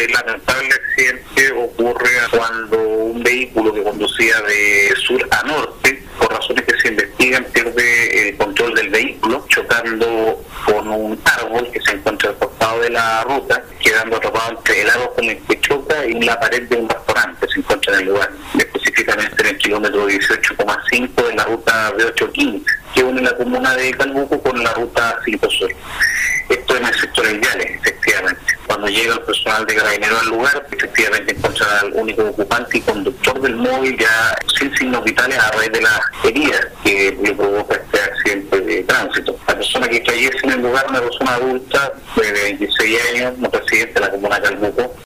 Este lamentable accidente ocurre cuando un vehículo que conducía de sur a norte, por razones que se investigan, pierde el control del vehículo, chocando con un árbol que se encuentra al costado de la ruta, quedando atrapado entre el árbol con el que choca y la pared de un restaurante que se encuentra en el lugar, específicamente en el kilómetro 18,5 de la ruta B815, que une la comuna de Calbuco con la ruta 5 Sur. Esto en el sector de Viales, efectivamente. Cuando llega el personal de Carabineros al lugar, efectivamente encuentra al único ocupante y conductor del móvil ya sin signos vitales a raíz de las heridas que le provoca este accidente de tránsito. La persona que fallece en el lugar, una persona adulta de 26 años, no residente de la comuna de Calbuco,